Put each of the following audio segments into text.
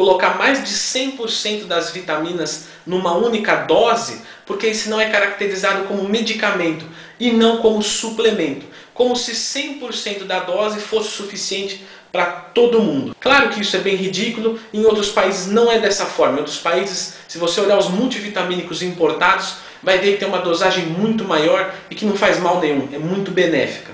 colocar mais de 100% das vitaminas numa única dose, porque isso não é caracterizado como medicamento e não como suplemento, como se 100% da dose fosse suficiente para todo mundo. Claro que isso é bem ridículo, em outros países não é dessa forma. Em outros países, se você olhar os multivitamínicos importados, vai ver que tem uma dosagem muito maior e que não faz mal nenhum, é muito benéfica.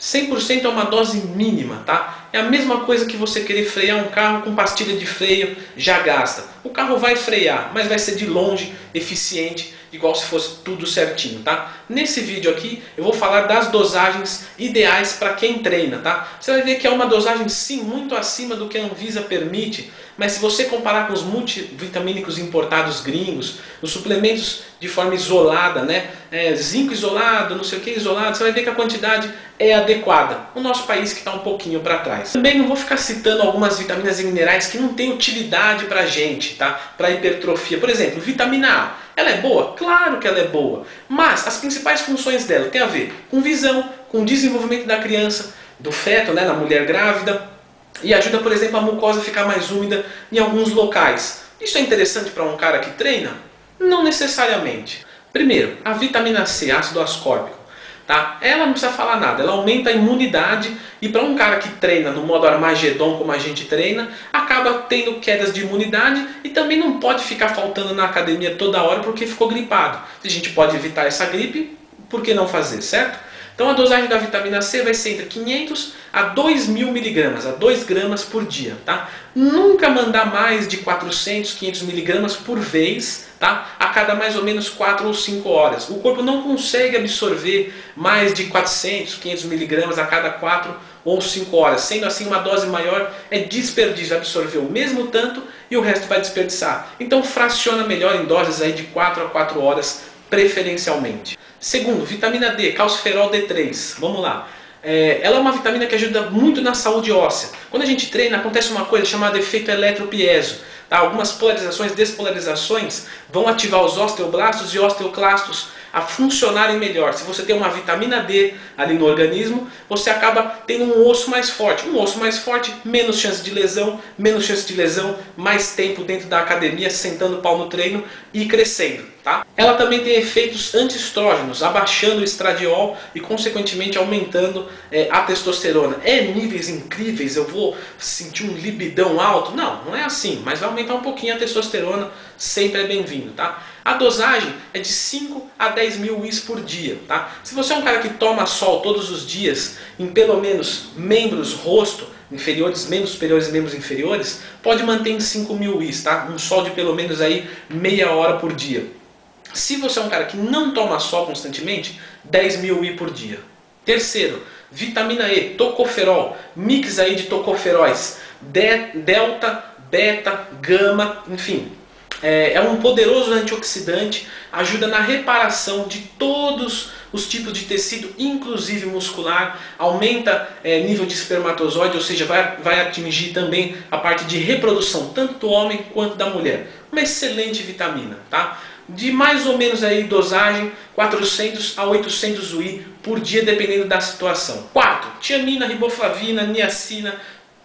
100% é uma dose mínima, tá? É a mesma coisa que você querer frear um carro com pastilha de freio já gasta. O carro vai frear, mas vai ser de longe eficiente, igual se fosse tudo certinho, tá? Nesse vídeo aqui eu vou falar das dosagens ideais para quem treina, tá? Você vai ver que é uma dosagem sim muito acima do que a Anvisa permite, mas se você comparar com os multivitamínicos importados gringos, os suplementos de forma isolada, né? É, zinco isolado, não sei o que isolado, você vai ver que a quantidade é adequada. O nosso país que está um pouquinho para trás. Também não vou ficar citando algumas vitaminas e minerais que não têm utilidade para gente, tá? Para hipertrofia. Por exemplo, vitamina A. Ela é boa? Claro que ela é boa. Mas as principais funções dela têm a ver com visão, com desenvolvimento da criança, do feto, né, na mulher grávida, e ajuda, por exemplo, a mucosa a ficar mais úmida em alguns locais. Isso é interessante para um cara que treina? Não necessariamente. Primeiro, a vitamina C, ácido ascórbico. Tá? Ela não precisa falar nada, ela aumenta a imunidade e para um cara que treina no modo Armagedon como a gente treina, acaba tendo quedas de imunidade e também não pode ficar faltando na academia toda hora porque ficou gripado. Se a gente pode evitar essa gripe, por que não fazer, certo? Então a dosagem da vitamina C vai ser entre 500 a 2.000 miligramas, a 2 gramas por dia, tá? Nunca mandar mais de 400, 500 miligramas por vez, tá? A cada mais ou menos 4 ou 5 horas. O corpo não consegue absorver mais de 400, 500 miligramas a cada 4 ou 5 horas. Sendo assim, uma dose maior é desperdício, absorver o mesmo tanto e o resto vai desperdiçar. Então fraciona melhor em doses aí de 4 a 4 horas preferencialmente. Segundo, vitamina D, calciferol D3. Vamos lá. É, ela é uma vitamina que ajuda muito na saúde óssea. Quando a gente treina, acontece uma coisa chamada efeito eletropieso. Tá? Algumas polarizações, despolarizações vão ativar os osteoblastos e osteoclastos a funcionarem melhor. Se você tem uma vitamina D ali no organismo, você acaba tendo um osso mais forte. Um osso mais forte, menos chance de lesão, menos chance de lesão, mais tempo dentro da academia, sentando o pau no treino e crescendo. Tá? Ela também tem efeitos antiestrógenos, abaixando o estradiol e consequentemente aumentando é, a testosterona. É níveis incríveis, eu vou sentir um libidão alto? Não, não é assim, mas vai aumentar um pouquinho a testosterona, sempre é bem-vindo. Tá? A dosagem é de 5 a 10 mil Is por dia. Tá? Se você é um cara que toma sol todos os dias, em pelo menos membros, rosto, inferiores, membros superiores e membros inferiores, pode manter em 5 mil Is, tá? um sol de pelo menos aí meia hora por dia. Se você é um cara que não toma sol constantemente, 10 mil I por dia. Terceiro, vitamina E, tocoferol, mix aí de tocoferóis, de, delta, beta, gama, enfim. É, é, um poderoso antioxidante, ajuda na reparação de todos os tipos de tecido, inclusive muscular, aumenta é, nível de espermatozoide, ou seja, vai, vai atingir também a parte de reprodução, tanto do homem quanto da mulher. Uma excelente vitamina, tá? de mais ou menos aí dosagem 400 a 800 UI por dia, dependendo da situação. 4. Tiamina, riboflavina, niacina,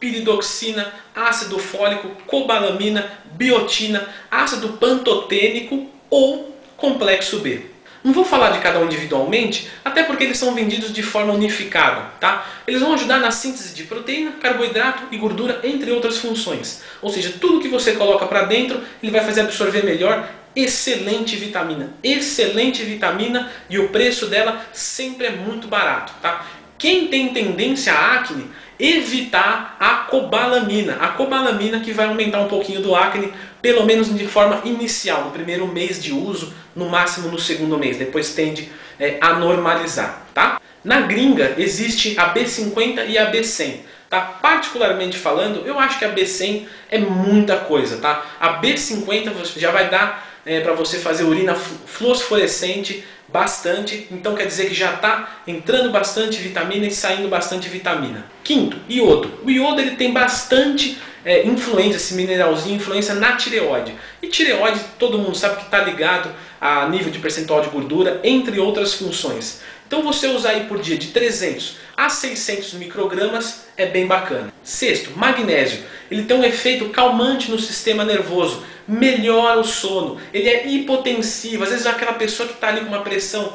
piridoxina, ácido fólico, cobalamina, biotina, ácido pantotênico ou complexo B. Não vou falar de cada um individualmente, até porque eles são vendidos de forma unificada, tá? Eles vão ajudar na síntese de proteína, carboidrato e gordura, entre outras funções. Ou seja, tudo que você coloca para dentro, ele vai fazer absorver melhor excelente vitamina, excelente vitamina e o preço dela sempre é muito barato, tá? Quem tem tendência à acne, evitar a cobalamina. A cobalamina que vai aumentar um pouquinho do acne, pelo menos de forma inicial, no primeiro mês de uso, no máximo no segundo mês. Depois tende é, a normalizar, tá? Na gringa existe a B50 e a B100. Tá? Particularmente falando, eu acho que a B100 é muita coisa, tá? A B50 já vai dar é, para você fazer urina fluorescente bastante, então quer dizer que já está entrando bastante vitamina e saindo bastante vitamina. Quinto, iodo. O iodo ele tem bastante é, influência, esse mineralzinho, influência na tireoide. E tireoide, todo mundo sabe que está ligado a nível de percentual de gordura, entre outras funções. Então você usar aí por dia de 300 a 600 microgramas é bem bacana. Sexto, magnésio. Ele tem um efeito calmante no sistema nervoso, melhora o sono, ele é hipotensivo. Às vezes aquela pessoa que está ali com uma pressão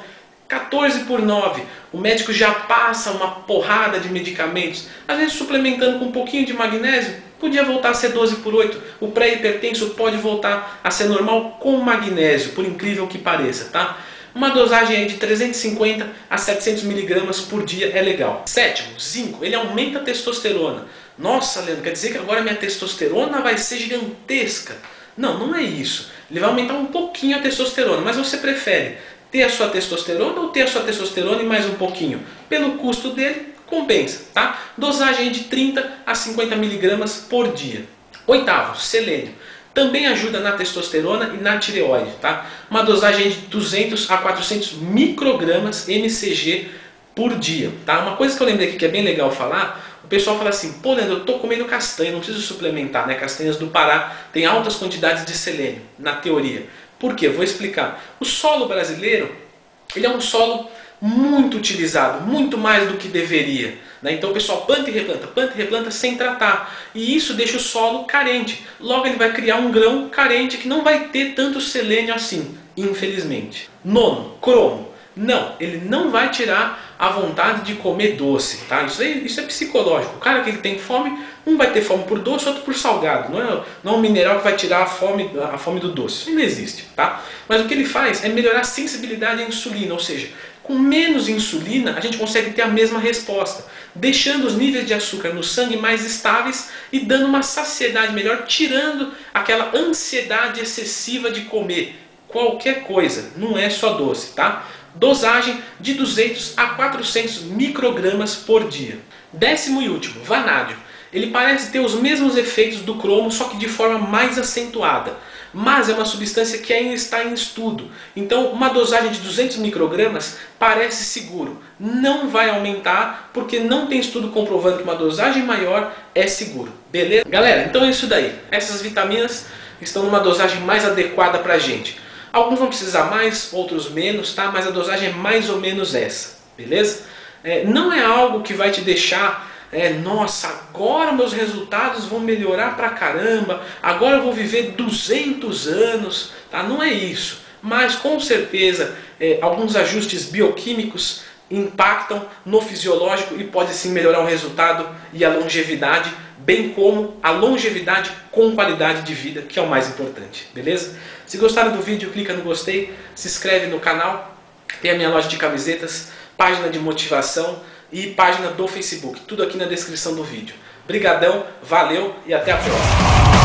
14 por 9, o médico já passa uma porrada de medicamentos, às vezes suplementando com um pouquinho de magnésio, podia voltar a ser 12 por 8. O pré-hipertenso pode voltar a ser normal com magnésio, por incrível que pareça, tá? Uma dosagem de 350 a 700 miligramas por dia é legal. Sétimo, zinco. Ele aumenta a testosterona. Nossa, Leandro, quer dizer que agora minha testosterona vai ser gigantesca? Não, não é isso. Ele vai aumentar um pouquinho a testosterona, mas você prefere ter a sua testosterona ou ter a sua testosterona e mais um pouquinho? Pelo custo dele, compensa, tá? Dosagem de 30 a 50 miligramas por dia. Oitavo, selênio também ajuda na testosterona e na tireoide, tá? Uma dosagem de 200 a 400 microgramas mcg por dia, tá? Uma coisa que eu lembrei aqui que é bem legal falar, pessoal fala assim, pô Leandro, eu tô comendo castanha, não preciso suplementar, né? Castanhas do Pará têm altas quantidades de selênio, na teoria. Por quê? Vou explicar. O solo brasileiro, ele é um solo muito utilizado, muito mais do que deveria. Né? Então o pessoal planta e replanta, planta e replanta sem tratar. E isso deixa o solo carente. Logo ele vai criar um grão carente que não vai ter tanto selênio assim, infelizmente. Nono, cromo. Não, ele não vai tirar a vontade de comer doce, tá? Isso, é, isso é psicológico. O cara que tem fome, um vai ter fome por doce, outro por salgado. Não é, não é um mineral que vai tirar a fome, a fome do doce. Isso não existe, tá? Mas o que ele faz é melhorar a sensibilidade à insulina, ou seja, com menos insulina, a gente consegue ter a mesma resposta, deixando os níveis de açúcar no sangue mais estáveis e dando uma saciedade melhor, tirando aquela ansiedade excessiva de comer qualquer coisa, não é só doce, tá? Dosagem de 200 a 400 microgramas por dia. Décimo e último, vanádio. Ele parece ter os mesmos efeitos do cromo, só que de forma mais acentuada mas é uma substância que ainda está em estudo. Então, uma dosagem de 200 microgramas parece seguro. Não vai aumentar, porque não tem estudo comprovando que uma dosagem maior é seguro. Beleza? Galera, então é isso daí. Essas vitaminas estão numa dosagem mais adequada para a gente. Alguns vão precisar mais, outros menos, tá? mas a dosagem é mais ou menos essa. Beleza? É, não é algo que vai te deixar é, nossa, agora meus resultados vão melhorar pra caramba, agora eu vou viver 200 anos, tá? Não é isso. Mas com certeza é, alguns ajustes bioquímicos impactam no fisiológico e pode sim melhorar o resultado e a longevidade, bem como a longevidade com qualidade de vida, que é o mais importante, beleza? Se gostaram do vídeo, clica no gostei, se inscreve no canal, tem a minha loja de camisetas, página de motivação, e página do Facebook. Tudo aqui na descrição do vídeo. Brigadão, valeu e até a próxima.